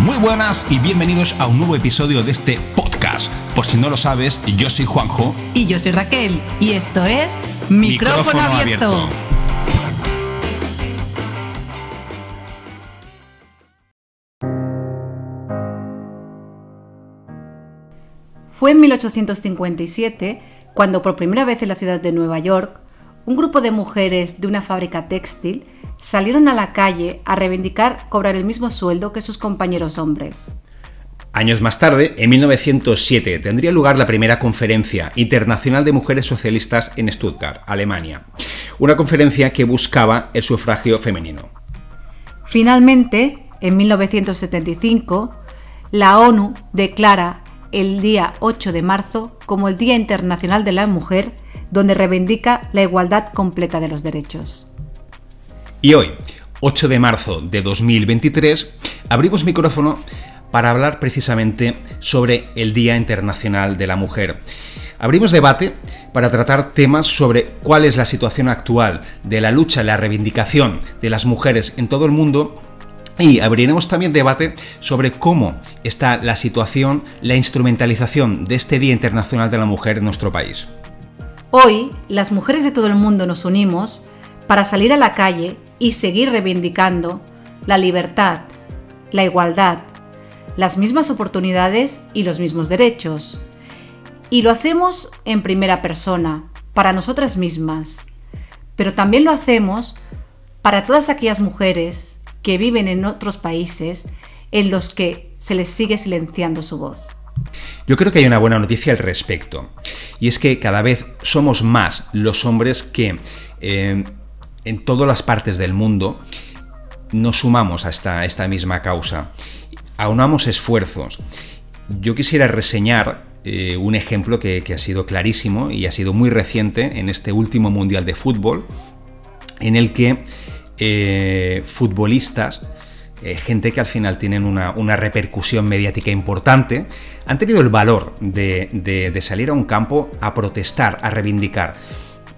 Muy buenas y bienvenidos a un nuevo episodio de este podcast. Por si no lo sabes, yo soy Juanjo. Y yo soy Raquel. Y esto es Micrófono, abierto. Fue en 1857 cuando por primera vez en la ciudad de Nueva York, un grupo de mujeres de una fábrica textil salieron a la calle a reivindicar cobrar el mismo sueldo que sus compañeros hombres. Años más tarde, en 1907, tendría lugar la primera conferencia internacional de mujeres socialistas en Stuttgart, Alemania. Una conferencia que buscaba el sufragio femenino. Finalmente, en 1975, la ONU declara el día 8 de marzo como el Día Internacional de la Mujer, donde reivindica la igualdad completa de los derechos. Y hoy, 8 de marzo de 2023, abrimos micrófono para hablar precisamente sobre el Día Internacional de la Mujer. Abrimos debate para tratar temas sobre cuál es la situación actual de la lucha, la reivindicación de las mujeres en todo el mundo y abriremos también debate sobre cómo está la situación, la instrumentalización de este Día Internacional de la Mujer en nuestro país. Hoy, las mujeres de todo el mundo nos unimos para salir a la calle y seguir reivindicando la libertad, la igualdad, las mismas oportunidades y los mismos derechos. Y lo hacemos en primera persona, para nosotras mismas, pero también lo hacemos para todas aquellas mujeres que viven en otros países en los que se les sigue silenciando su voz. Yo creo que hay una buena noticia al respecto, y es que cada vez somos más los hombres que eh, en todas las partes del mundo nos sumamos a esta, esta misma causa, aunamos esfuerzos. Yo quisiera reseñar eh, un ejemplo que, ha sido clarísimo y ha sido muy reciente en este último Mundial de Fútbol, en el que eh, futbolistas, eh, gente que al final tienen una, repercusión mediática importante, han tenido el valor de salir a un campo a protestar, a reivindicar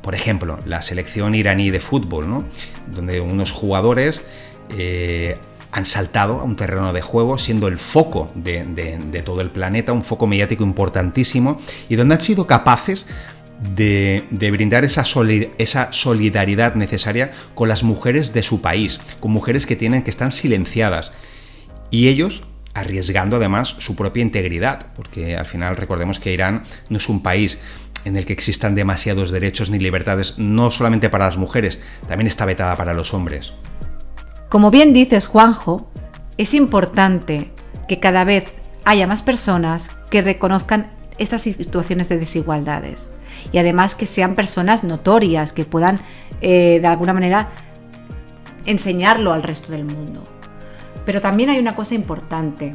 por ejemplo, la selección iraní de fútbol, ¿no? donde unos jugadores eh, han saltado a un terreno de juego siendo el foco de, todo el planeta, un foco mediático importantísimo, y donde han sido capaces de, brindar esa, esa, solidaridad necesaria con las mujeres de su país, con mujeres que tienen que están silenciadas. Y ellos arriesgando además su propia integridad, porque al final recordemos que Irán no es un país en el que existan demasiados derechos ni libertades, no solamente para las mujeres, también está vetada para los hombres. Como bien dices, Juanjo, es importante que cada vez haya más personas que reconozcan estas situaciones de desigualdades y además que sean personas notorias, que puedan eh, de alguna manera enseñarlo al resto del mundo. Pero también hay una cosa importante,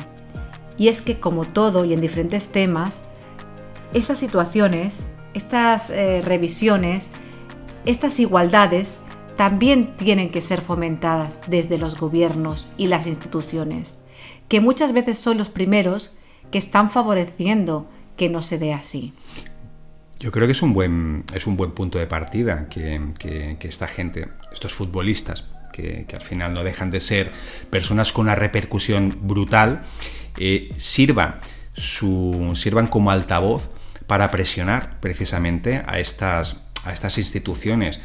y es que como todo y en diferentes temas, estas situaciones estas eh, revisiones, estas igualdades también tienen que ser fomentadas desde los gobiernos y las instituciones, que muchas veces son los primeros que están favoreciendo que no se dé así. Yo creo que es un buen, es un buen punto de partida que, esta gente, estos futbolistas, que, al final no dejan de ser personas con una repercusión brutal, eh, sirvan, su, sirvan como altavoz para presionar precisamente a estas, a estas instituciones.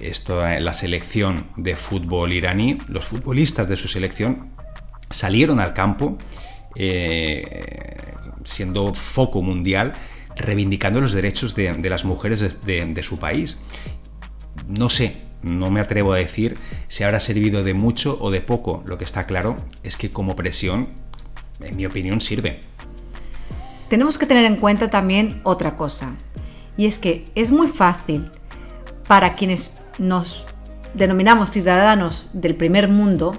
Esto, la selección de fútbol iraní, los futbolistas de su selección salieron al campo eh, siendo foco mundial, reivindicando los derechos de, las mujeres de, su país. No sé, no me atrevo a decir si habrá servido de mucho o de poco. Lo que está claro es que como presión, en mi opinión, sirve tenemos que tener en cuenta también otra cosa, y es que es muy fácil para quienes nos denominamos ciudadanos del primer mundo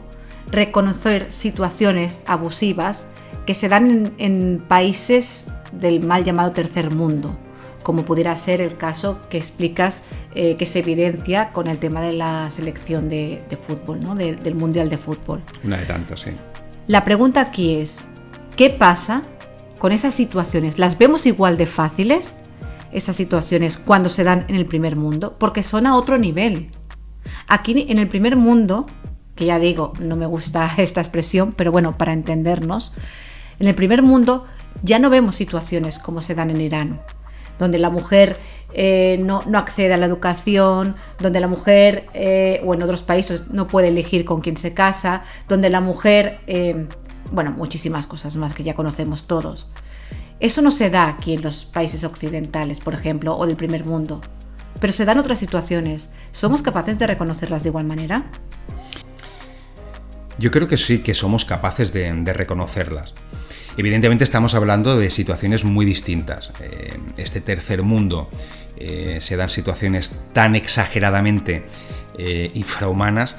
reconocer situaciones abusivas que se dan en, países del mal llamado tercer mundo, como pudiera ser el caso que explicas eh, que se evidencia con el tema de la selección de, fútbol, ¿no? del Mundial de Fútbol. Una de tantas, sí. La pregunta aquí es, ¿qué pasa con esas situaciones, ¿las vemos igual de fáciles? Esas situaciones cuando se dan en el primer mundo, porque son a otro nivel. Aquí en el primer mundo que ya digo, no me gusta esta expresión, pero bueno, para entendernos, en el primer mundo ya no vemos situaciones como se dan en Irán, donde la mujer eh, no, accede a la educación, donde la mujer, eh, o en otros países, no puede elegir con quién se casa, donde la mujer, eh, bueno, muchísimas cosas más que ya conocemos todos. Eso no se da aquí en los países occidentales, por ejemplo, o del primer mundo, pero se dan otras situaciones. ¿Somos capaces de reconocerlas de igual manera? Yo creo que sí, que somos capaces de reconocerlas. Evidentemente estamos hablando de situaciones muy distintas. Eh, este tercer mundo eh, se dan situaciones tan exageradamente eh, infrahumanas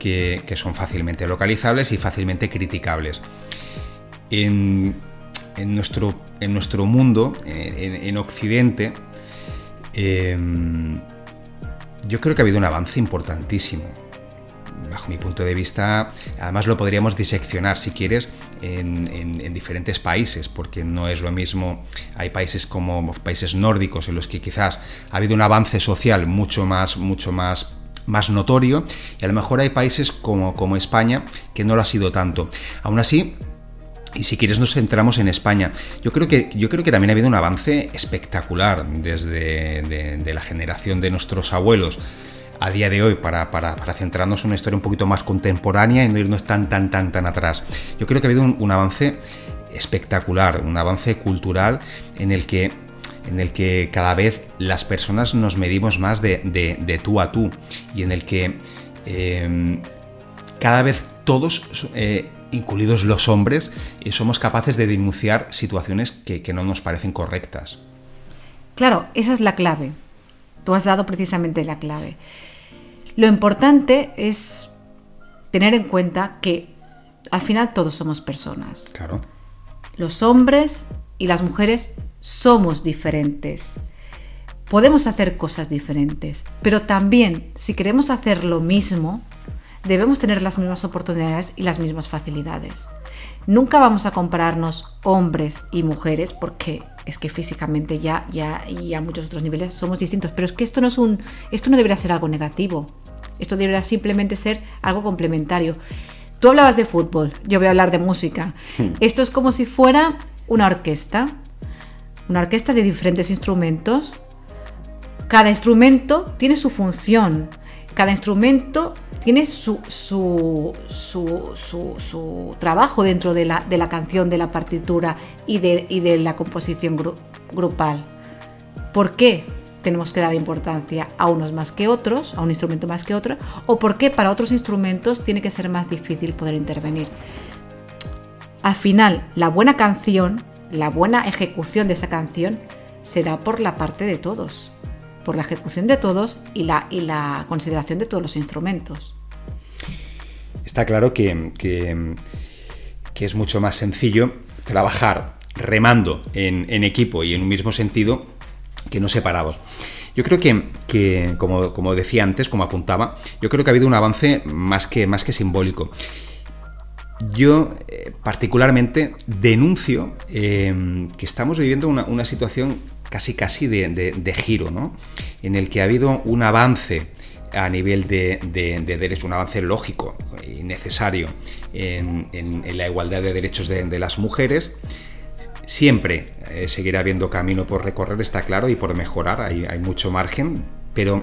que, son fácilmente localizables y fácilmente criticables. En, nuestro, en nuestro, mundo, en, Occidente, yo creo que ha habido un avance importantísimo bajo mi punto de vista, además lo podríamos diseccionar, si quieres, en, diferentes países, porque no es lo mismo, hay países como países nórdicos en los que quizás ha habido un avance social mucho más, mucho más más notorio y a lo mejor hay países como, como España que no lo ha sido tanto. Aún así, y si quieres nos centramos en España. Yo creo que, yo creo que también ha habido un avance espectacular desde de la generación de nuestros abuelos a día de hoy para, centrarnos en una historia un poquito más contemporánea y no irnos tan, tan, tan, tan atrás. Yo creo que ha habido un, avance espectacular, un avance cultural en el que en el que cada vez las personas nos medimos más de, tú a tú y en el que em, cada vez todos, eh, incluidos los hombres, eh, somos capaces de denunciar situaciones que, que no nos parecen correctas. Claro, esa es la clave. Tú has dado precisamente la clave. Lo importante es tener en cuenta que al final todos somos personas. Claro. Los hombres y las mujeres somos diferentes. Podemos hacer cosas diferentes, pero también si queremos hacer lo mismo, debemos tener las mismas oportunidades y las mismas facilidades. Nunca vamos a compararnos hombres y mujeres porque es que físicamente ya, ya y a muchos otros niveles somos distintos, pero es que esto no es un esto no debería ser algo negativo. Esto debería simplemente ser algo complementario. Tú hablabas de fútbol, yo voy a hablar de música. Hmm. Esto es como si fuera una orquesta, una orquesta de diferentes instrumentos. Cada instrumento tiene su función, cada instrumento tiene su, su, su, trabajo dentro de la, de la, canción, de la partitura y de, y de la composición grupal. ¿Por qué? tenemos que dar importancia a unos más que otros, a un instrumento más que otro, o por qué para otros instrumentos tiene que ser más difícil poder intervenir. Al final, la buena canción, la buena ejecución de esa canción, será por la parte de todos, por la ejecución de todos y la, y la consideración de todos los instrumentos. Está claro que, que, es mucho más sencillo trabajar remando en equipo y en un mismo sentido que no separados. Yo creo que, como, decía antes, como apuntaba, yo creo que ha habido un avance más que, más que simbólico. Yo eh, particularmente denuncio eh, que estamos viviendo una, situación casi casi de, giro, ¿no? En el que ha habido un avance a nivel de, derechos, un avance lógico y necesario en, la igualdad de derechos de, las mujeres, Siempre eh, seguirá habiendo camino por recorrer, está claro, y por mejorar, hay, mucho margen, pero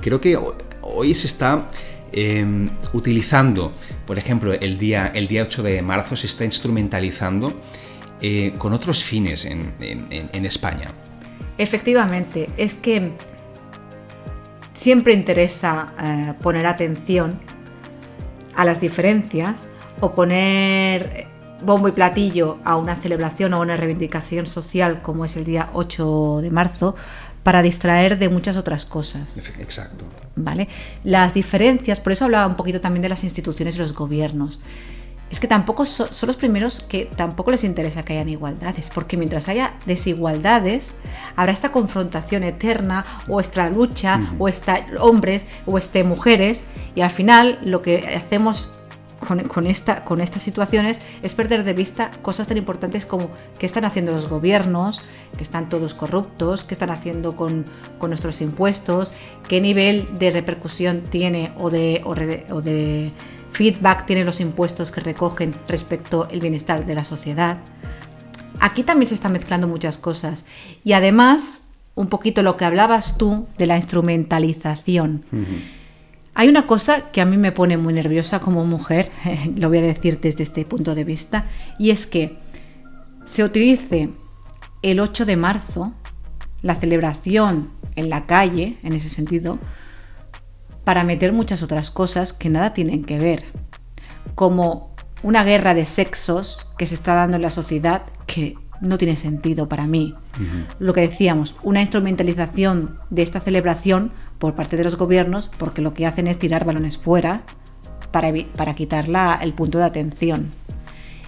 creo que hoy se está em, utilizando, por ejemplo, el día, el día 8 de marzo se está instrumentalizando eh, con otros fines en, España. Efectivamente, es que siempre interesa eh, poner atención a las diferencias o poner bombo y platillo a una celebración o una reivindicación social como es el día 8 de marzo para distraer de muchas otras cosas. Exacto. ¿Vale? Las diferencias, por eso hablaba un poquito también de las instituciones y los gobiernos. Es que tampoco son, los primeros que tampoco les interesa que hayan igualdades, porque mientras haya desigualdades, habrá esta confrontación eterna, o esta lucha, o esta hombres, o este mujeres, y al final lo que hacemos con, esta, con estas situaciones es perder de vista cosas tan importantes como qué están haciendo los gobiernos, que están todos corruptos, qué están haciendo con, nuestros impuestos, qué nivel de repercusión tiene o de, o de feedback tienen los impuestos que recogen respecto al bienestar de la sociedad. Aquí también se están mezclando muchas cosas. Y además, un poquito lo que hablabas tú de la instrumentalización. Hay una cosa que a mí me pone muy nerviosa como mujer, lo voy a decir desde este punto de vista, y es que se utilice el 8 de marzo, la celebración en la calle, en ese sentido, para meter muchas otras cosas que nada tienen que ver, como una guerra de sexos que se está dando en la sociedad que no tiene sentido para mí. Lo que decíamos, una instrumentalización de esta celebración por parte de los gobiernos porque lo que hacen es tirar balones fuera para, para quitarla el punto de atención.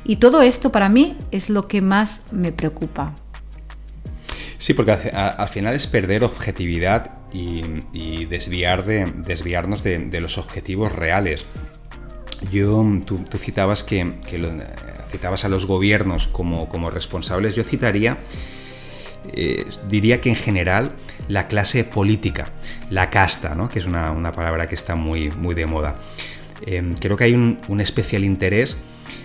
Y todo esto para mí es lo que más me preocupa. Sí, porque al final es perder objetividad y, desviar de, desviarnos de, los objetivos reales. Yo, tú, citabas que, citabas a los gobiernos como, como responsables. Yo citaría eh, diría que en general la clase política, la casta, ¿no? que es una, palabra que está muy, muy de moda. Em, creo que hay un, especial interés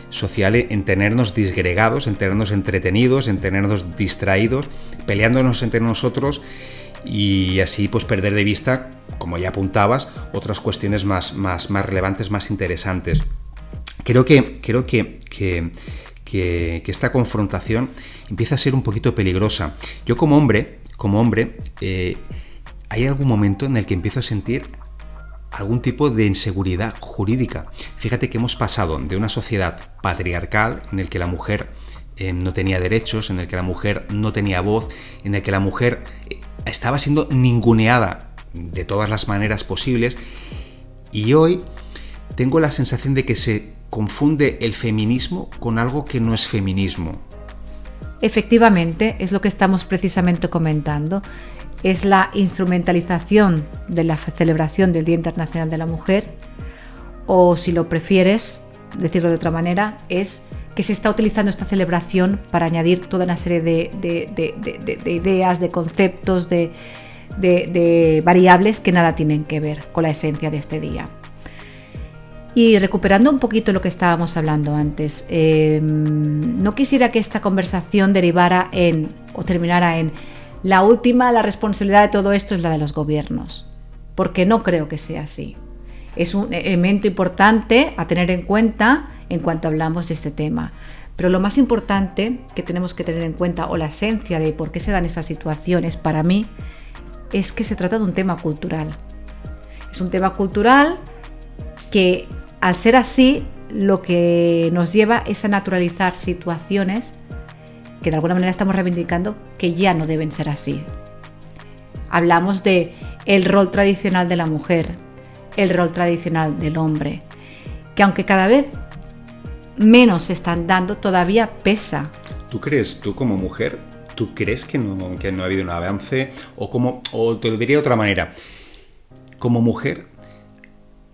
social en tenernos disgregados, en tenernos entretenidos, en tenernos distraídos, peleándonos entre nosotros y así pues perder de vista, como ya apuntabas, otras cuestiones más, más, más relevantes, más interesantes. Creo que, creo que, que que, esta confrontación empieza a ser un poquito peligrosa. Yo como hombre, como hombre, eh, hay algún momento en el que empiezo a sentir algún tipo de inseguridad jurídica. Fíjate que hemos pasado de una sociedad patriarcal en el que la mujer eh, no tenía derechos, en el que la mujer no tenía voz, en el que la mujer eh, estaba siendo ninguneada de todas las maneras posibles, y hoy tengo la sensación de que se confunde el feminismo con algo que no es feminismo. Efectivamente, es lo que estamos precisamente comentando. Es la instrumentalización de la celebración del Día Internacional de la Mujer, o si lo prefieres, decirlo de otra manera, es que se está utilizando esta celebración para añadir toda una serie de, de ideas, de conceptos, de, variables que nada tienen que ver con la esencia de este día. Y recuperando un poquito lo que estábamos hablando antes, em, no quisiera que esta conversación derivara en o terminara en la última, la responsabilidad de todo esto es la de los gobiernos, porque no creo que sea así. Es un elemento importante a tener en cuenta en cuanto hablamos de este tema. Pero lo más importante que tenemos que tener en cuenta, o la esencia de por qué se dan estas situaciones, para mí, es que se trata de un tema cultural. Es un tema cultural que al ser así, lo que nos lleva es a naturalizar situaciones que de alguna manera estamos reivindicando que ya no deben ser así. Hablamos de el rol tradicional de la mujer, el rol tradicional del hombre, que aunque cada vez menos se están dando, todavía pesa. ¿Tú crees, tú como mujer, tú crees que no, ha habido un avance? O, como, o te lo diría de otra manera, como mujer,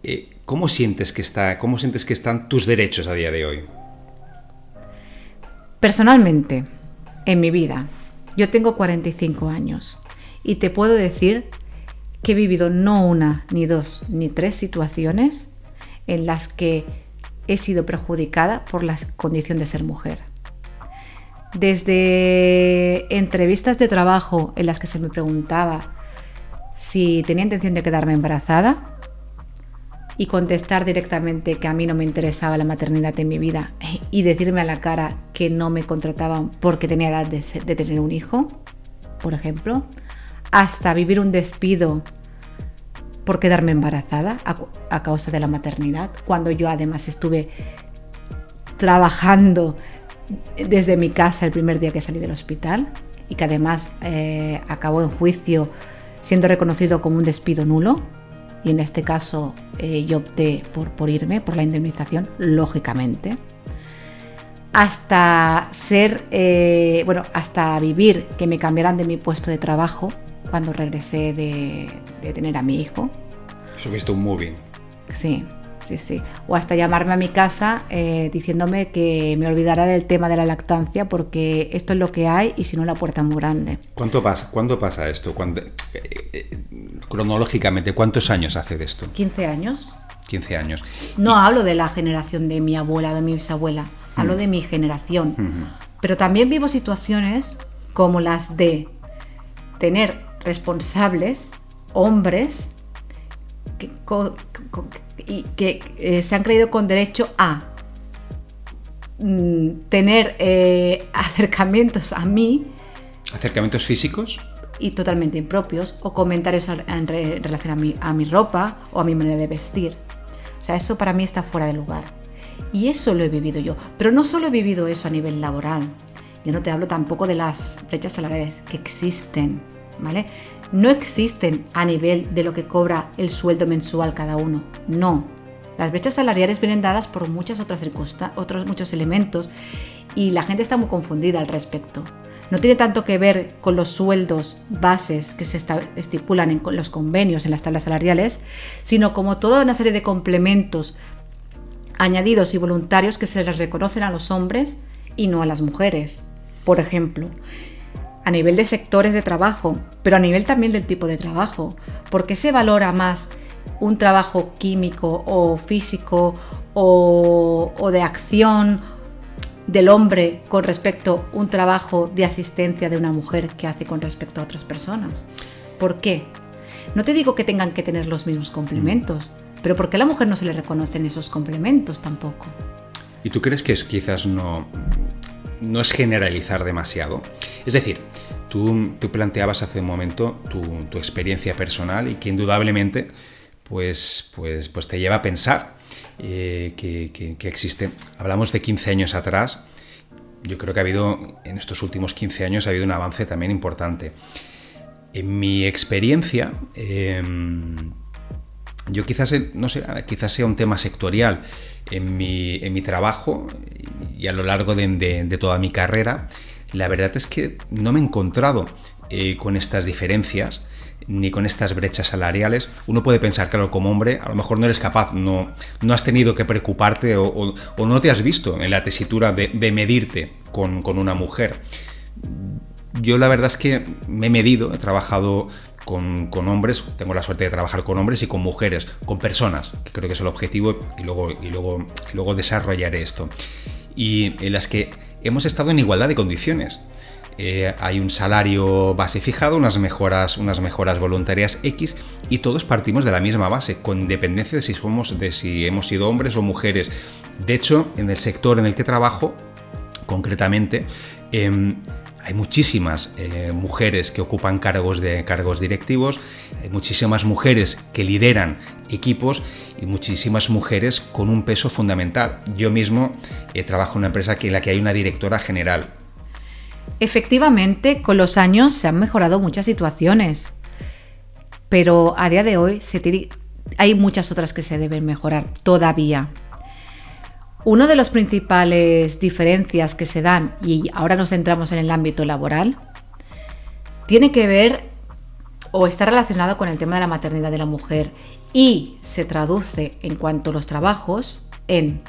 eh, ¿Cómo sientes que está, cómo sientes que están tus derechos a día de hoy? Personalmente, en mi vida, yo tengo 45 años y te puedo decir que he vivido no una, ni dos, ni tres situaciones en las que he sido perjudicada por la condición de ser mujer. Desde entrevistas de trabajo en las que se me preguntaba si tenía intención de quedarme embarazada, y contestar directamente que a mí no me interesaba la maternidad en mi vida y decirme a la cara que no me contrataban porque tenía edad de, tener un hijo, por ejemplo, hasta vivir un despido por quedarme embarazada a, causa de la maternidad, cuando yo además estuve trabajando desde mi casa el primer día que salí del hospital y que además eh, acabó en juicio siendo reconocido como un despido nulo y en este caso eh, yo opté por, por irme, por la indemnización, lógicamente, hasta ser, eh, bueno, hasta vivir que me cambiaran de mi puesto de trabajo cuando regresé de, tener a mi hijo. ¿Subiste un moving? Sí, sí, sí. O hasta llamarme a mi casa eh, diciéndome que me olvidara del tema de la lactancia porque esto es lo que hay y si no la puerta es muy grande. ¿Cuánto pasa, ¿Cuándo pasa esto? Eh, eh, cronológicamente, ¿cuántos años hace de esto? 15 años. 15 años. No hablo de la generación de mi abuela, de mi bisabuela, hablo mm. de mi generación. Pero también vivo situaciones como las de tener responsables, hombres, que, y que eh, se han creído con derecho a mm, tener eh, acercamientos a mí. ¿Acercamientos físicos? Y totalmente impropios, o comentarios en, relación a mi, a mi ropa o a mi manera de vestir. O sea, eso para mí está fuera de lugar. Y eso lo he vivido yo. Pero no solo he vivido eso a nivel laboral. Yo no te hablo tampoco de las brechas salariales que existen, ¿vale? No existen a nivel de lo que cobra el sueldo mensual cada uno. No. Las brechas salariales vienen dadas por muchas otras circunstancias, otros muchos elementos y la gente está muy confundida al respecto. No tiene tanto que ver con los sueldos bases que se estipulan en los convenios, en las tablas salariales, sino como toda una serie de complementos añadidos y voluntarios que se les reconocen a los hombres y no a las mujeres. Por ejemplo, a nivel de sectores de trabajo, pero a nivel también del tipo de trabajo. porque se valora más un trabajo químico o físico o, de acción del hombre con respecto a un trabajo de asistencia de una mujer que hace con respecto a otras personas? ¿Por qué? No te digo que tengan que tener los mismos complementos, pero ¿por qué a la mujer no se le reconocen esos complementos tampoco? ¿Y tú crees que es, quizás no, no es generalizar demasiado. Es decir, tú, planteabas hace un momento tu, experiencia personal y que indudablemente pues, pues, pues te lleva a pensar eh, que, existe. Hablamos de 15 años atrás. Yo creo que ha habido, en estos últimos 15 años, ha habido un avance también importante. En mi experiencia, em, yo quizás, no sé, quizás sea un tema sectorial. En mi, trabajo y a lo largo de, toda mi carrera, la verdad es que no me he encontrado eh, con estas diferencias ni con estas brechas salariales. Uno puede pensar, claro, como hombre, a lo mejor no eres capaz, no, no has tenido que preocuparte o, no te has visto en la tesitura de, medirte con, con, una mujer. Yo la verdad es que me he medido, he trabajado con, hombres, tengo la suerte de trabajar con hombres y con mujeres, con personas, que creo que es el objetivo y luego, y luego, luego desarrollaré esto. Y en las que hemos estado en igualdad de condiciones. Eh, hay un salario base fijado, unas mejoras, unas mejoras voluntarias X y todos partimos de la misma base, con dependencia de si somos, de si hemos sido hombres o mujeres. De hecho, en el sector en el que trabajo, concretamente, em, hay muchísimas eh, mujeres que ocupan cargos, de, cargos directivos, hay muchísimas mujeres que lideran equipos y muchísimas mujeres con un peso fundamental. Yo mismo eh, trabajo en una empresa en la que hay una directora general. Efectivamente, con los años se han mejorado muchas situaciones, pero a día de hoy hay muchas otras que se deben mejorar todavía. Una de las principales diferencias que se dan, y ahora nos centramos en el ámbito laboral, tiene que ver o está relacionado con el tema de la maternidad de la mujer y se traduce en cuanto a los trabajos en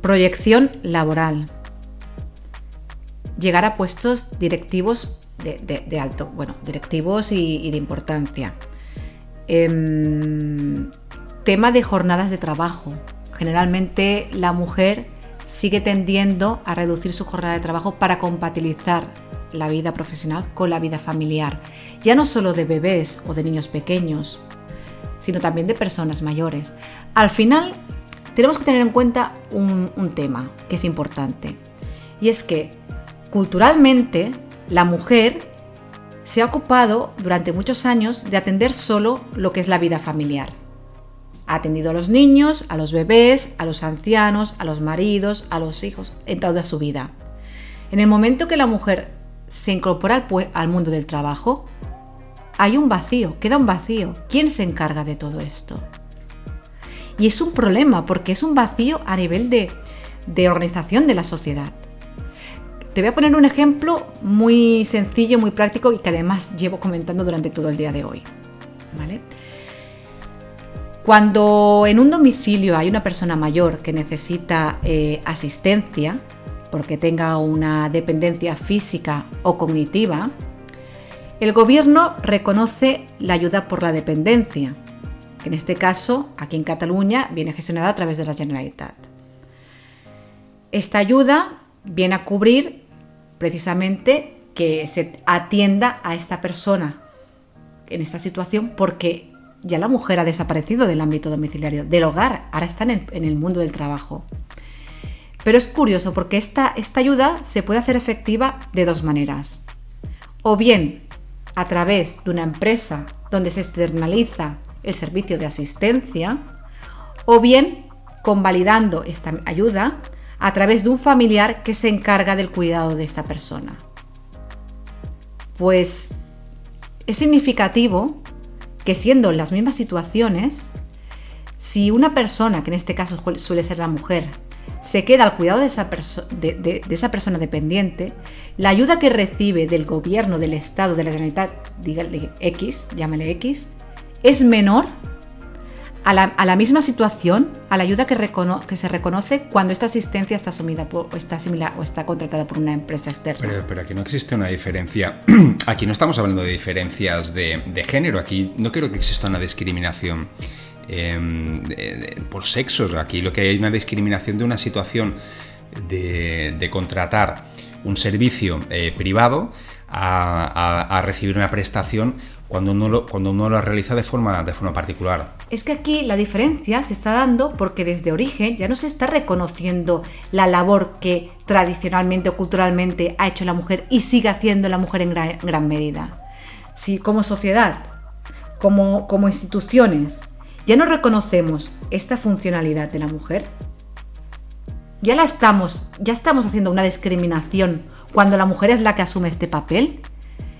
proyección laboral, llegar a puestos directivos de, alto, bueno, directivos y, de importancia, em, tema de jornadas de trabajo, generalmente la mujer sigue tendiendo a reducir su jornada de trabajo para compatibilizar la vida profesional con la vida familiar, ya no solo de bebés o de niños pequeños, sino también de personas mayores. Al final, tenemos que tener en cuenta un, un tema que es importante, y es que culturalmente la mujer se ha ocupado durante muchos años de atender solo lo que es la vida familiar. Atendido a los niños, a los bebés, a los ancianos, a los maridos, a los hijos, en toda su vida. En el momento que la mujer se incorpora al, mundo del trabajo, hay un vacío, queda un vacío. ¿Quién se encarga de todo esto? Y es un problema porque es un vacío a nivel de, de organización de la sociedad. Te voy a poner un ejemplo muy sencillo, muy práctico y que además llevo comentando durante todo el día de hoy. ¿Vale? Cuando en un domicilio hay una persona mayor que necesita eh, asistencia, porque tenga una dependencia física o cognitiva, el gobierno reconoce la ayuda por la dependencia, que en este caso, aquí en Cataluña, viene gestionada a través de la Generalitat. Esta ayuda viene a cubrir precisamente que se atienda a esta persona en esta situación porque ya la mujer ha desaparecido del ámbito domiciliario, del hogar, ahora está en el, mundo del trabajo. Pero es curioso porque esta, esta ayuda se puede hacer efectiva de dos maneras. O bien a través de una empresa donde se externaliza el servicio de asistencia, o bien convalidando esta ayuda a través de un familiar que se encarga del cuidado de esta persona. Pues es significativo que siendo las mismas situaciones, si una persona, que en este caso suele ser la mujer, se queda al cuidado de esa, de, esa, persona dependiente, la ayuda que recibe del gobierno, del Estado, de la Generalitat, dígale X, llámale X, es menor a la, misma situación, a la ayuda que, se reconoce cuando esta asistencia está asumida o está similar o está contratada por una empresa externa. Pero, aquí no existe una diferencia. aquí no estamos hablando de diferencias de, de género. Aquí no creo que exista una discriminación Em, por sexos. Aquí lo que hay es una discriminación de una situación de, contratar un servicio eh, privado a, recibir una prestación cuando uno, lo, cuando uno lo realiza de forma, de forma particular. Es que aquí la diferencia se está dando porque desde origen ya no se está reconociendo la labor que tradicionalmente o culturalmente ha hecho la mujer y sigue haciendo la mujer en gran, medida. Si como sociedad, como, como instituciones, ¿Ya no reconocemos esta funcionalidad de la mujer? ¿Ya la estamos, ya estamos haciendo una discriminación cuando la mujer es la que asume este papel?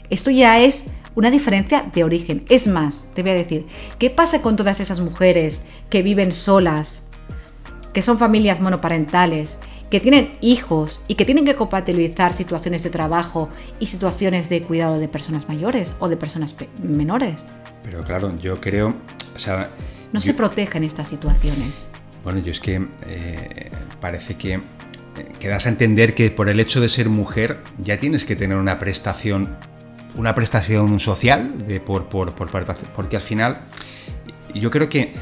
Esto ya es una diferencia de origen. Es más, te voy a decir, ¿qué pasa con todas esas mujeres que viven solas, que son familias monoparentales, que tienen hijos y que tienen que compatibilizar situaciones de trabajo y situaciones de cuidado de personas mayores o de personas menores? Pero claro, yo creo, o sea, no se protegen estas situaciones. Bueno, yo es que eh, parece que eh, quedas a entender que por el hecho de ser mujer ya tienes que tener una prestación, una prestación social por, por, por, porque al final yo creo que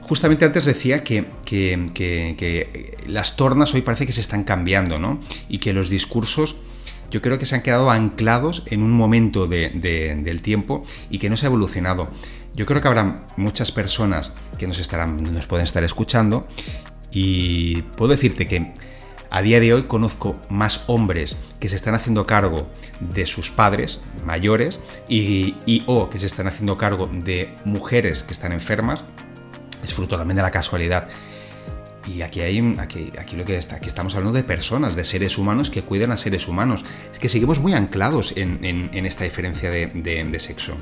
justamente antes decía que, que, que, las tornas hoy parece que se están cambiando, ¿no? Y que los discursos yo creo que se han quedado anclados en un momento de, del tiempo y que no se ha evolucionado. Yo creo que habrá muchas personas que nos, estarán, nos pueden estar escuchando y puedo decirte que a día de hoy conozco más hombres que se están haciendo cargo de sus padres mayores y, o que se están haciendo cargo de mujeres que están enfermas. Es fruto también de la casualidad. Y aquí, hay, aquí, aquí, lo que aquí estamos hablando de personas, de seres humanos que cuidan a seres humanos. Es que seguimos muy anclados en, esta diferencia de, sexo.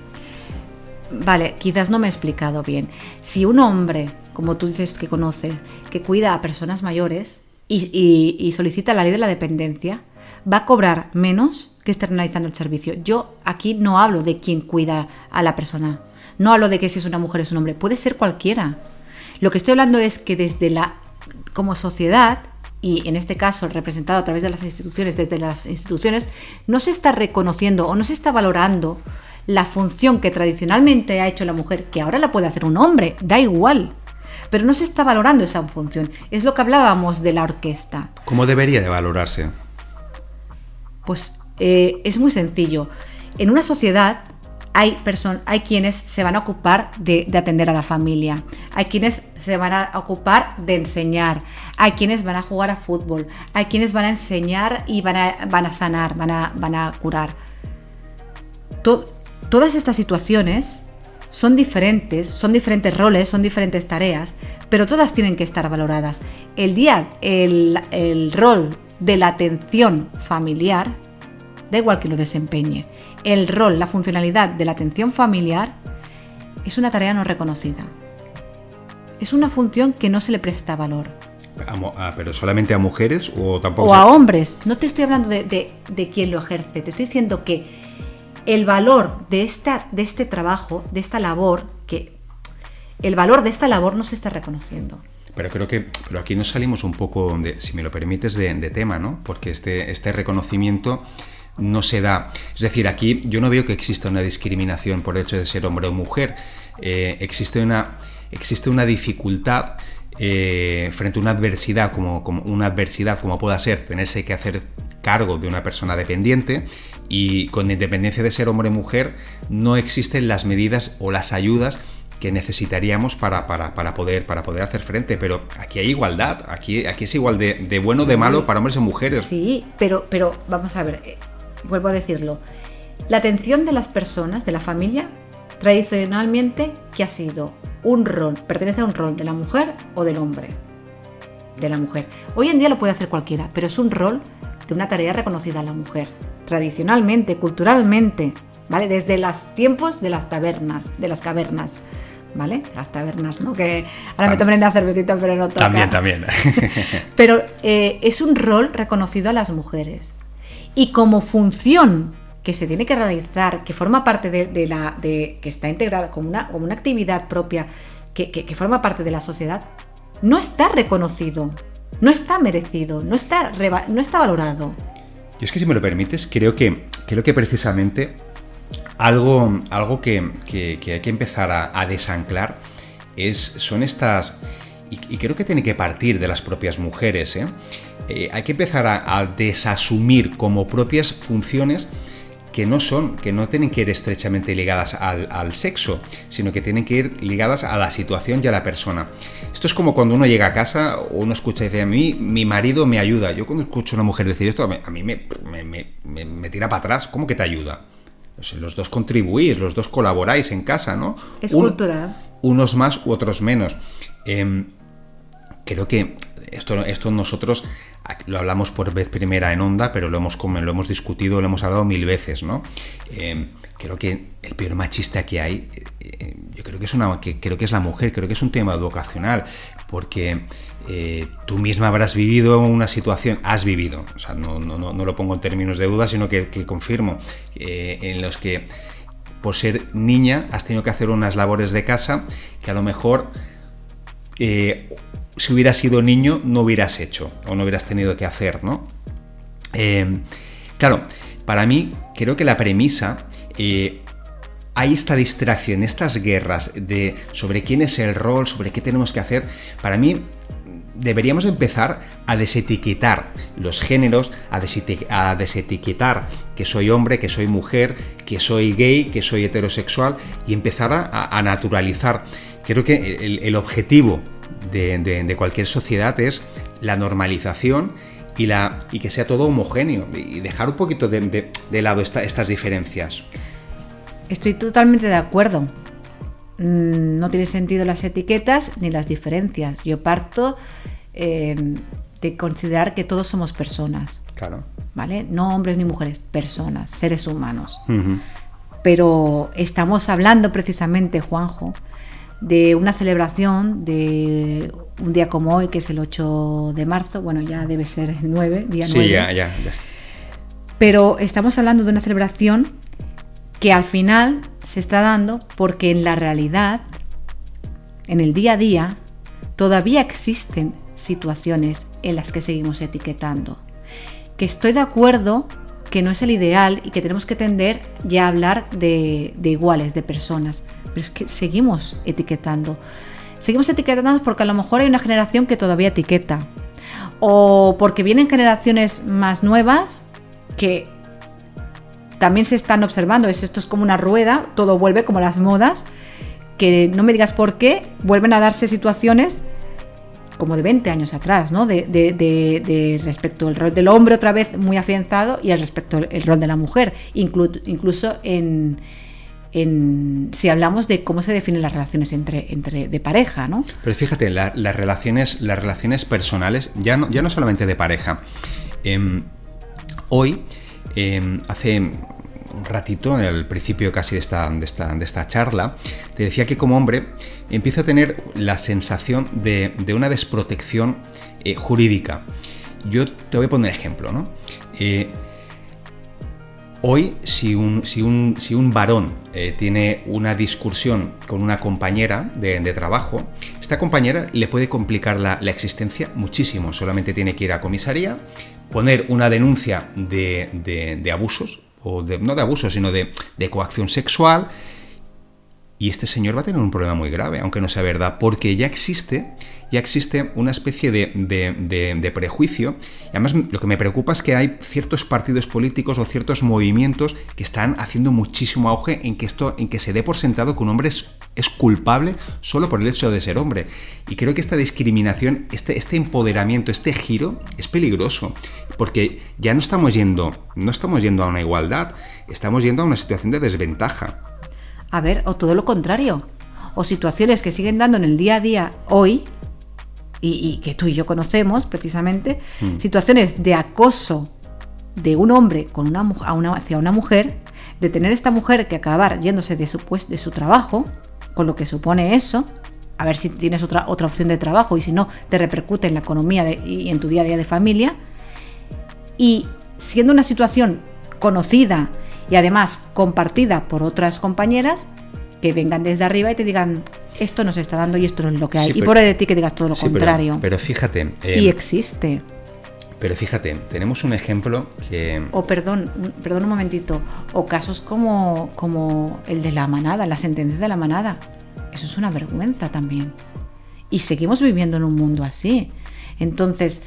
Vale, quizás no me he explicado bien. Si un hombre, como tú dices que conoces, que cuida a personas mayores y, solicita la ley de la dependencia, va a cobrar menos que externalizando el servicio. Yo aquí no hablo de quién cuida a la persona. No hablo de que si es una mujer o es un hombre. Puede ser cualquiera. Lo que estoy hablando es que desde la como sociedad, y en este caso representado a través de las instituciones, desde las instituciones, no se está reconociendo o no se está valorando la función que tradicionalmente ha hecho la mujer, que ahora la puede hacer un hombre, da igual. Pero no se está valorando esa función. Es lo que hablábamos de la orquesta. ¿Cómo debería de valorarse? Pues eh, es muy sencillo. En una sociedad hay, hay quienes se van a ocupar de, atender a la familia, hay quienes se van a ocupar de enseñar, hay quienes van a jugar a fútbol, hay quienes van a enseñar y van a, van a sanar, van a, van a curar. todas estas situaciones son diferentes, son diferentes roles, son diferentes tareas, pero todas tienen que estar valoradas. El día, el, el rol de la atención familiar, da igual que lo desempeñe, el rol, la funcionalidad de la atención familiar es una tarea no reconocida. Es una función que no se le presta valor. Ah, ¿Pero solamente a mujeres o tampoco? O a hombres. No te estoy hablando de, de, quién lo ejerce. Te estoy diciendo que el valor de, esta, de este trabajo, de esta labor, que el valor de esta labor no se está reconociendo. Pero creo que pero aquí nos salimos un poco, de, si me lo permites, de, tema, ¿no? Porque este, este reconocimiento no se da. Es decir, aquí yo no veo que exista una discriminación por el hecho de ser hombre o mujer. Eh, existe, una, existe una dificultad eh, frente a una adversidad como, como, una adversidad como pueda ser tenerse que hacer cargo de una persona dependiente y con independencia de ser hombre o mujer no existen las medidas o las ayudas que necesitaríamos para, para, poder, para poder hacer frente. Pero aquí hay igualdad, aquí, aquí es igual de, bueno o de malo para hombres y mujeres. Sí, pero, pero vamos a ver, eh, vuelvo a decirlo. La atención de las personas, de la familia, tradicionalmente, que ha sido un rol, pertenece a un rol de la mujer o del hombre. De la mujer. Hoy en día lo puede hacer cualquiera, pero es un rol de una tarea reconocida a la mujer. Tradicionalmente, culturalmente, ¿vale? Desde los tiempos de las tabernas, de las cavernas. ¿vale? Las tabernas, ¿no? Que ahora me tomen de cervecita, pero no toca. También, también. pero eh, es un rol reconocido a las mujeres. Y como función que se tiene que realizar, que forma parte de, la. De, que está integrada como una, como una actividad propia, que, que, forma parte de la sociedad, no está reconocido, no está merecido, no está, no está valorado. Yo es que si me lo permites, creo que, que precisamente algo, algo que, hay que empezar a, desanclar es, son estas, y, creo que tiene que partir de las propias mujeres, ¿eh? Eh, hay que empezar a, desasumir como propias funciones que no son, que no tienen que ir estrechamente ligadas al, sexo, sino que tienen que ir ligadas a la situación y a la persona. Esto es como cuando uno llega a casa o uno escucha y dice, a mí mi marido me ayuda. Yo cuando escucho a una mujer decir esto, a mí me, me tira para atrás. ¿Cómo que te ayuda? los dos contribuís, los dos colaboráis en casa, ¿no? Es cultural. Unos más u otros menos. Em, creo que esto, esto nosotros lo hablamos por vez primera en onda, pero lo hemos, lo hemos discutido, lo hemos hablado mil veces, ¿no? Em, creo que el peor machista que hay, eh, yo creo que es una, que creo que es la mujer, creo que es un tema educacional, porque eh, tú misma habrás vivido una situación, has vivido, o sea, no, lo pongo en términos de duda, sino que, confirmo, eh, en los que por ser niña has tenido que hacer unas labores de casa que a lo mejor eh, si hubieras sido niño no hubieras hecho o no hubieras tenido que hacer, ¿no? claro, para mí creo que la premisa hay esta distracción, estas guerras de sobre quién es el rol, sobre qué tenemos que hacer. Para mí deberíamos empezar a desetiquetar los géneros, a, desetiquetar que soy hombre, que soy mujer, que soy gay, que soy heterosexual y empezar a, naturalizar. Creo que el, objetivo de, cualquier sociedad es la normalización y, la, y que sea todo homogéneo y dejar un poquito de, lado estas diferencias. Estoy totalmente de acuerdo. Mm, no tiene sentido las etiquetas ni las diferencias. Yo parto em, de considerar que todos somos personas. Claro. ¿Vale? No hombres ni mujeres, personas, seres humanos. Pero estamos hablando precisamente, Juanjo, de una celebración de un día como hoy, que es el 8 de marzo, bueno, ya debe ser el 9, día 9. Sí, ya, ya, ya. Pero estamos hablando de una celebración que al final se está dando porque en la realidad, en el día a día, todavía existen situaciones en las que seguimos etiquetando. Que estoy de acuerdo que no es el ideal y que tenemos que tender ya a hablar de, iguales, de personas, pero es que seguimos etiquetando. Seguimos etiquetando porque a lo mejor hay una generación que todavía etiqueta. O porque vienen generaciones más nuevas que también se están observando, es, esto es como una rueda, todo vuelve como las modas, que no me digas por qué, vuelven a darse situaciones como de 20 años atrás, ¿no? De, respecto al rol del hombre otra vez muy afianzado y al respecto el rol de la mujer, incluso en, si hablamos de cómo se definen las relaciones entre, entre de pareja, ¿no? Pero fíjate, las, relaciones, las relaciones personales, ya no, ya no solamente de pareja, em, hoy Em, hace un ratito, en el principio casi de esta, de esta, charla, te decía que como hombre empiezo a tener la sensación de, una desprotección eh, jurídica. Yo te voy a poner ejemplo, ¿no? Eh, Hoy, si un, si un, si un varón eh, tiene una discusión con una compañera de, trabajo, esta compañera le puede complicar la, existencia muchísimo. Solamente tiene que ir a comisaría, poner una denuncia de, abusos, o no de abusos, sino de, de coacción sexual, y este señor va a tener un problema muy grave, aunque no sea verdad, porque ya existe, ya existe una especie de, prejuicio. Y además lo que me preocupa es que hay ciertos partidos políticos o ciertos movimientos que están haciendo muchísimo auge en que esto, en que se dé por sentado que un hombre es, culpable solo por el hecho de ser hombre. Y creo que esta discriminación, este, este empoderamiento, este giro es peligroso. Porque ya no estamos yendo, no estamos yendo a una igualdad, estamos yendo a una situación de desventaja. A ver, o todo lo contrario. O situaciones que siguen dando en el día a día hoy, y, que tú y yo conocemos precisamente, mm. situaciones de acoso de un hombre con una, a una, hacia una mujer, de tener esta mujer que acabar yéndose de su, pues, de su trabajo, con lo que supone eso, a ver si tienes otra, otra opción de trabajo y si no, te repercute en la economía y en tu día a día de familia. Y siendo una situación conocida y además compartida por otras compañeras que vengan desde arriba y te digan esto nos está dando y esto es lo que hay. y por de ti que digas todo lo contrario. Pero, fíjate. y em, existe. Pero fíjate, tenemos un ejemplo que... O perdón, perdón un momentito, o casos como, como el de la manada, la sentencia de la manada. Eso es una vergüenza también. Y seguimos viviendo en un mundo así. Entonces,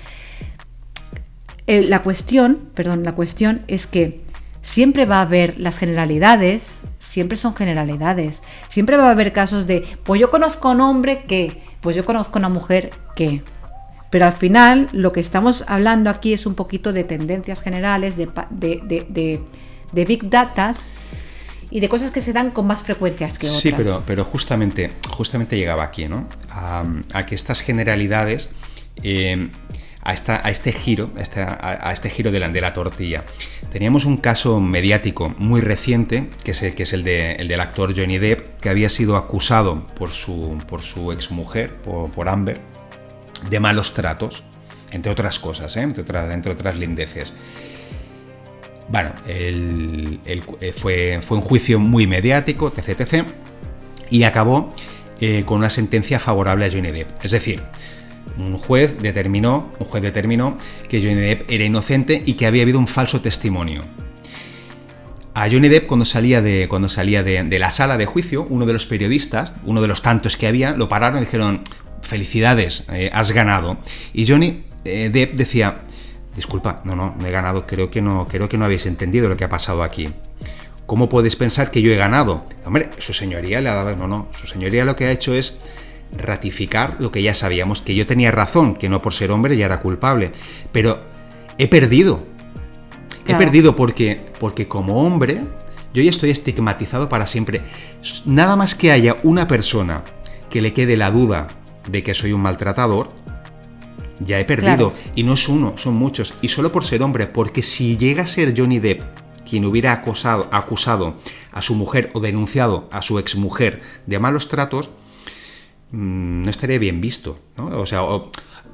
la cuestión, perdón, la cuestión es que siempre va a haber las generalidades, siempre son generalidades. Siempre va a haber casos de, pues yo conozco a un hombre que, pues yo conozco a una mujer que. Pero al final lo que estamos hablando aquí es un poquito de tendencias generales, de, de, big datas y de cosas que se dan con más frecuencias que otras. Sí, pero, pero justamente, justamente llegaba aquí, ¿no? A, que estas generalidades eh, a, este giro, a, este giro de la, de la, tortilla. Teníamos un caso mediático muy reciente, que es el, el, de, el del actor Johnny Depp, que había sido acusado por su, por su exmujer, por, por Amber, de malos tratos, entre otras cosas, ¿eh? entre, otras, entre otras lindeces. Bueno, eh, fue, fue un juicio muy mediático, etc, etc y acabó eh, con una sentencia favorable a Johnny Depp. Es decir, un juez determinó, un juez determinó que Johnny Depp era inocente y que había habido un falso testimonio. A Johnny Depp cuando salía de, cuando salía de, la sala de juicio, uno de los periodistas, uno de los tantos que había, lo pararon y dijeron, felicidades, eh, has ganado. Y Johnny eh, Depp decía, disculpa, no, no, no he ganado, creo que no, creo que no habéis entendido lo que ha pasado aquí. ¿Cómo podéis pensar que yo he ganado? Hombre, su señoría le ha dado, no, no, su señoría lo que ha hecho es ratificar lo que ya sabíamos, que yo tenía razón, que no por ser hombre ya era culpable, pero he perdido. He perdido porque, porque como hombre yo ya estoy estigmatizado para siempre. Nada más que haya una persona que le quede la duda de que soy un maltratador, ya he perdido. Y no es uno, son muchos. Y solo por ser hombre, porque si llega a ser Johnny Depp quien hubiera acusado, acusado a su mujer o denunciado a su exmujer de malos tratos, Mm, no estaría bien visto, ¿no? O sea,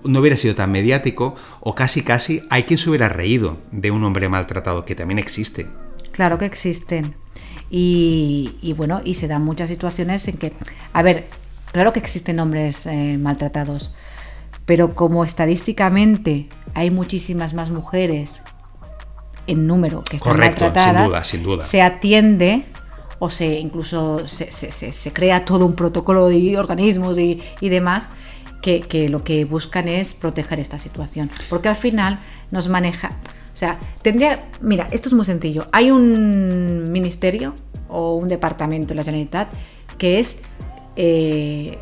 no hubiera sido tan mediático o casi casi hay quien se hubiera reído de un hombre maltratado, que también existe. Claro que existen. Y, bueno, y se dan muchas situaciones en que, a ver, claro que existen hombres eh, maltratados, pero como estadísticamente hay muchísimas más mujeres en número que están maltratadas, sin duda, sin duda. se atiende o se incluso se, se, crea todo un protocolo de organismos y, demás que, lo que buscan es proteger esta situación. Porque al final nos maneja. O sea, tendría. Mira, esto es muy sencillo. Hay un ministerio o un departamento en la Generalitat que es eh,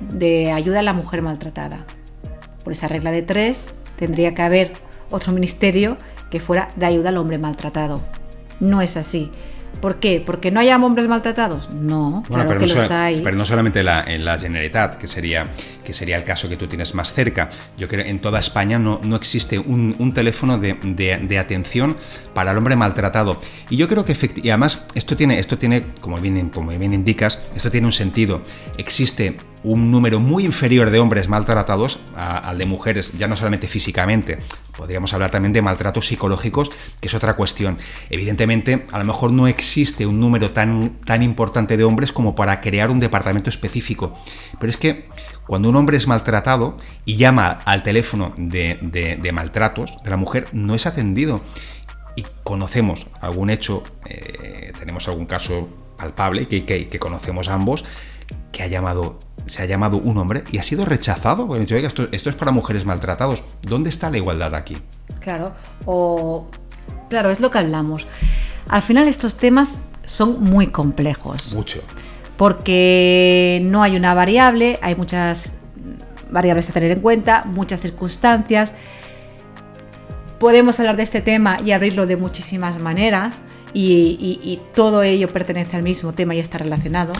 de ayuda a la mujer maltratada. Por esa regla de tres, tendría que haber otro ministerio que fuera de ayuda al hombre maltratado. No es así. ¿Por qué? ¿Porque no haya hombres maltratados? No, claro pero que no los hay. Pero no solamente en la Generalitat, que sería, que sería el caso que tú tienes más cerca. Yo creo que en toda España no, no existe un, teléfono de, atención para el hombre maltratado. Y yo creo que y además esto tiene, esto tiene como, bien, como bien indicas, esto tiene un sentido. Existe un número muy inferior de hombres maltratados al de mujeres, ya no solamente físicamente, podríamos hablar también de maltratos psicológicos, que es otra cuestión. Evidentemente, a lo mejor no existe un número tan, tan importante de hombres como para crear un departamento específico, pero es que cuando un hombre es maltratado y llama al teléfono de, maltratos de la mujer, no es atendido. Y conocemos algún hecho, eh, tenemos algún caso palpable que, que conocemos ambos, que ha llamado se ha llamado un hombre y ha sido rechazado. esto, esto, es para mujeres maltratados. ¿Dónde está la igualdad aquí? Claro, o. Claro, es lo que hablamos. Al final, estos temas son muy complejos. Mucho. Porque no hay una variable, hay muchas variables a tener en cuenta, muchas circunstancias. Podemos hablar de este tema y abrirlo de muchísimas maneras y todo ello pertenece al mismo tema y está relacionado.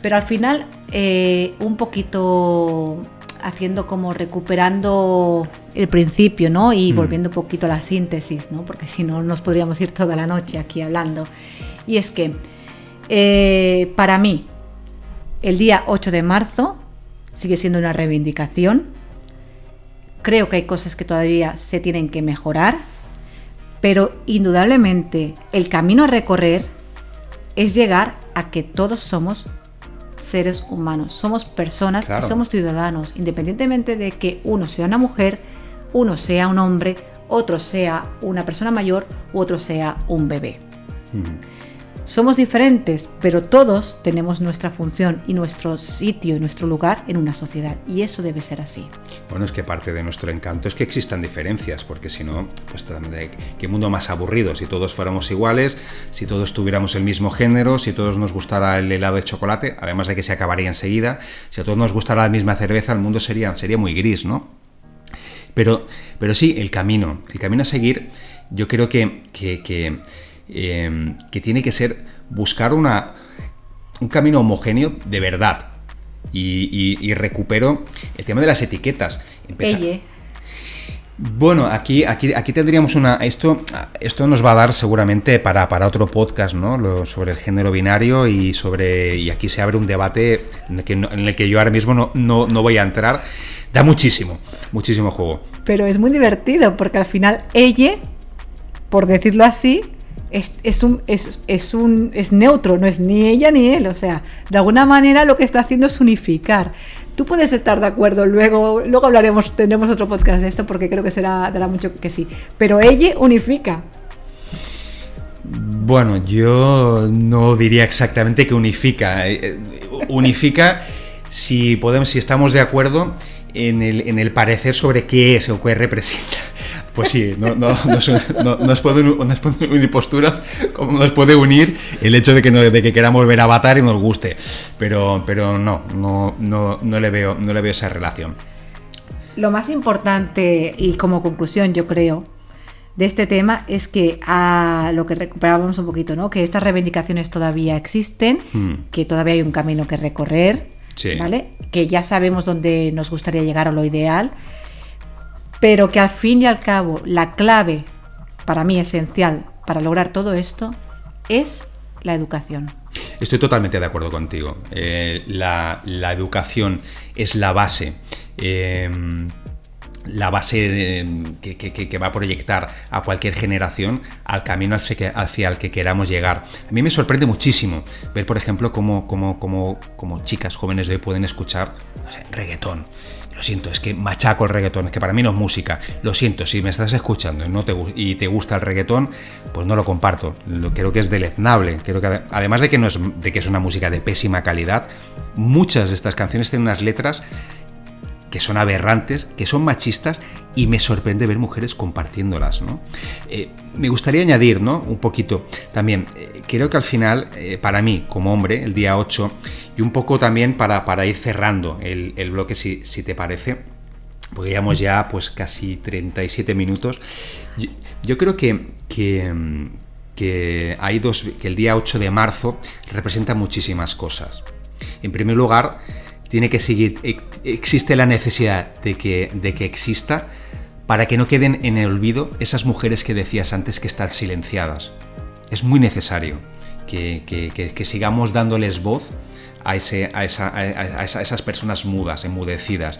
Pero al final, eh, un poquito haciendo como recuperando el principio, ¿no? Y mm. volviendo un poquito a la síntesis, ¿no? Porque si no, nos podríamos ir toda la noche aquí hablando. Y es que, eh, para mí, el día 8 de marzo sigue siendo una reivindicación. Creo que hay cosas que todavía se tienen que mejorar, pero indudablemente el camino a recorrer es llegar a que todos somos seres humanos, somos personas y somos ciudadanos, independientemente de que uno sea una mujer, uno sea un hombre, otro sea una persona mayor u otro sea un bebé. Somos diferentes, pero todos tenemos nuestra función y nuestro sitio y nuestro lugar en una sociedad. Y eso debe ser así. Bueno, es que parte de nuestro encanto es que existan diferencias, porque si no, pues qué mundo más aburrido. Si todos fuéramos iguales, si todos tuviéramos el mismo género, si todos nos gustara el helado de chocolate, además de que se acabaría enseguida, si a todos nos gustara la misma cerveza, el mundo sería, sería muy gris, ¿no? Pero, pero sí, el camino, el camino a seguir, yo creo que, que Em, que tiene que ser buscar una, un camino homogéneo de verdad. Y, recupero el tema de las etiquetas. Bueno, aquí, aquí, aquí tendríamos una. Esto, esto nos va a dar seguramente para, para otro podcast, ¿no? sobre el género binario y sobre. Y aquí se abre un debate en el que, en el que yo ahora mismo no, no, no, voy a entrar. Da muchísimo, muchísimo juego. Pero es muy divertido porque al final ella, por decirlo así, es, un, es, un, es neutro, no es ni ella ni él. O sea, de alguna manera lo que está haciendo es unificar. Tú puedes estar de acuerdo, luego, luego hablaremos, tendremos otro podcast de esto porque creo que será, dará mucho que sí. Pero ella unifica. Bueno, yo no diría exactamente que unifica. Eh, eh, unifica si podemos, si estamos de acuerdo en el, en el parecer sobre qué es o qué representa. Pues sí, no, no, no, nos puede unir posturas como nos puede unir el hecho de que, de que queramos ver Avatar y nos guste. Pero, pero no, no, no, no, le veo, no le veo esa relación. Lo más importante y como conclusión, yo creo, de este tema es que a lo que recuperábamos un poquito, ¿no? Que estas reivindicaciones todavía existen, hmm. que todavía hay un camino que recorrer, ¿vale? Que ya sabemos dónde nos gustaría llegar a lo ideal pero que al fin y al cabo la clave, para mí esencial, para lograr todo esto, es la educación. Estoy totalmente de acuerdo contigo. Eh, la, educación es la base. Eh, la base que, va a proyectar a cualquier generación al camino hacia, el que queramos llegar. A mí me sorprende muchísimo ver, por ejemplo, cómo, cómo, chicas jóvenes de hoy pueden escuchar reggaetón lo siento, es que machaco el reggaetón, es que para mí no es música. Lo siento, si me estás escuchando y, no te, y te gusta el reggaetón, pues no lo comparto. Lo, creo que es deleznable. Creo que además de que, no es, de que es una música de pésima calidad, muchas de estas canciones tienen unas letras que son aberrantes, que son machistas y me sorprende ver mujeres compartiéndolas. ¿no? Eh, me gustaría añadir ¿no? un poquito también, eh, creo que al final, eh, para mí como hombre, el día 8, y un poco también para, para ir cerrando el, bloque, si, si, te parece, porque llevamos ya pues casi 37 minutos, yo, creo que, que, que, hay dos, que el día 8 de marzo representa muchísimas cosas. En primer lugar, tiene que seguir, existe la necesidad de que, de que exista para que no queden en el olvido esas mujeres que decías antes que están silenciadas. Es muy necesario que, sigamos dándoles voz a, ese, a, esa, a, esas personas mudas, enmudecidas,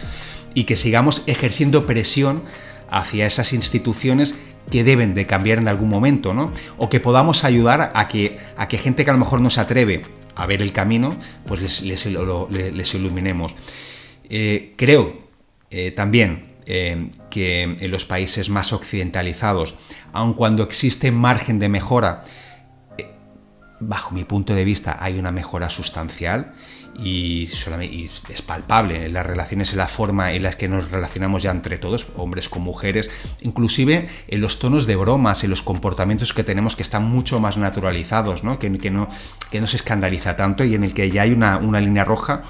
y que sigamos ejerciendo presión hacia esas instituciones que deben de cambiar en algún momento, ¿no? O que podamos ayudar a que, a que gente que a lo mejor no se atreve a ver el camino, pues les, iluminemos. Eh, creo eh, también eh, que en los países más occidentalizados, aun cuando existe margen de mejora, bajo mi punto de vista hay una mejora sustancial y, es palpable las relaciones, en la forma en las que nos relacionamos ya entre todos, hombres con mujeres, inclusive en los tonos de bromas, en los comportamientos que tenemos que están mucho más naturalizados. Que, no, que no se escandaliza tanto y en el que ya hay una, línea roja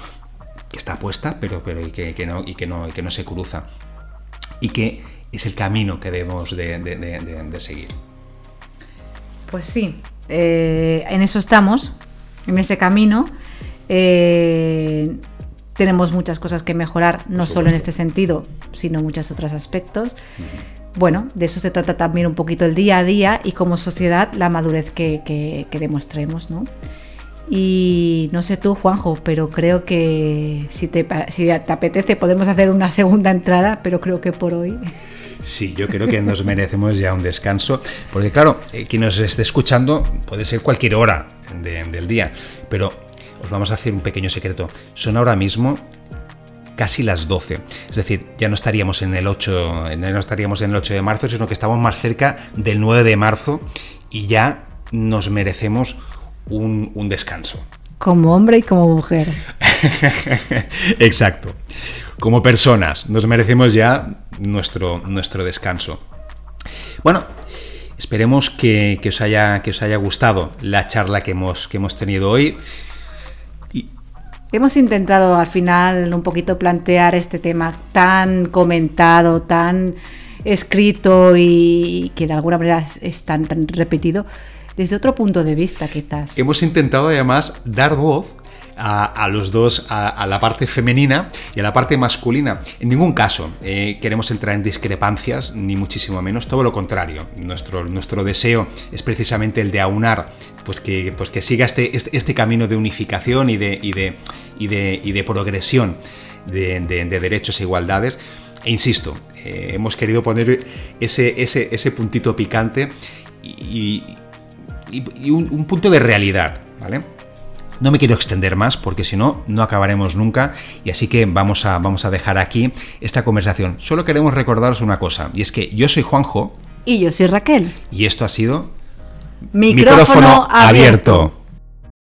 que está puesta, pero, pero y que, no, y que, no, y que no se cruza. Y que es el camino que debemos de, seguir. Pues sí, eh, en eso estamos, en ese camino. Eh, tenemos muchas cosas que mejorar, no solo en este sentido, sino muchos otros aspectos. Bueno, de eso se trata también un poquito el día a día y como sociedad la madurez que, demostremos, ¿no? Y no sé tú, Juanjo, pero creo que si te, si te apetece podemos hacer una segunda entrada, pero creo que por hoy... Sí, yo creo que nos merecemos ya un descanso, porque claro, eh, quien nos esté escuchando puede ser cualquier hora del día, pero os vamos a hacer un pequeño secreto. Son ahora mismo casi las 12. Es decir, ya no estaríamos en el 8, no estaríamos en el 8 de marzo, sino que estamos más cerca del 9 de marzo y ya nos merecemos un, un descanso. Como hombre y como mujer. Exacto. Como personas, nos merecemos ya nuestro, nuestro descanso. Bueno, esperemos que, que, os haya, que os haya gustado la charla que hemos, que hemos tenido hoy. Hemos intentado al final un poquito plantear este tema tan comentado, tan escrito y que de alguna manera es tan, repetido desde otro punto de vista quizás. Hemos intentado además dar voz a, los dos, a, la parte femenina y a la parte masculina. En ningún caso eh, queremos entrar en discrepancias, ni muchísimo menos, todo lo contrario. Nuestro, nuestro deseo es precisamente el de aunar, pues que, pues que siga este, este, este camino de unificación y de, y de, y de, y de progresión de, derechos e igualdades. E insisto, eh, hemos querido poner ese, ese, ese puntito picante y, un, un punto de realidad, ¿vale? No me quiero extender más porque si no, no acabaremos nunca y así que vamos a, vamos a dejar aquí esta conversación. Solo queremos recordaros una cosa y es que yo soy Juanjo. Y yo soy Raquel. Y esto ha sido... Micrófono, abierto.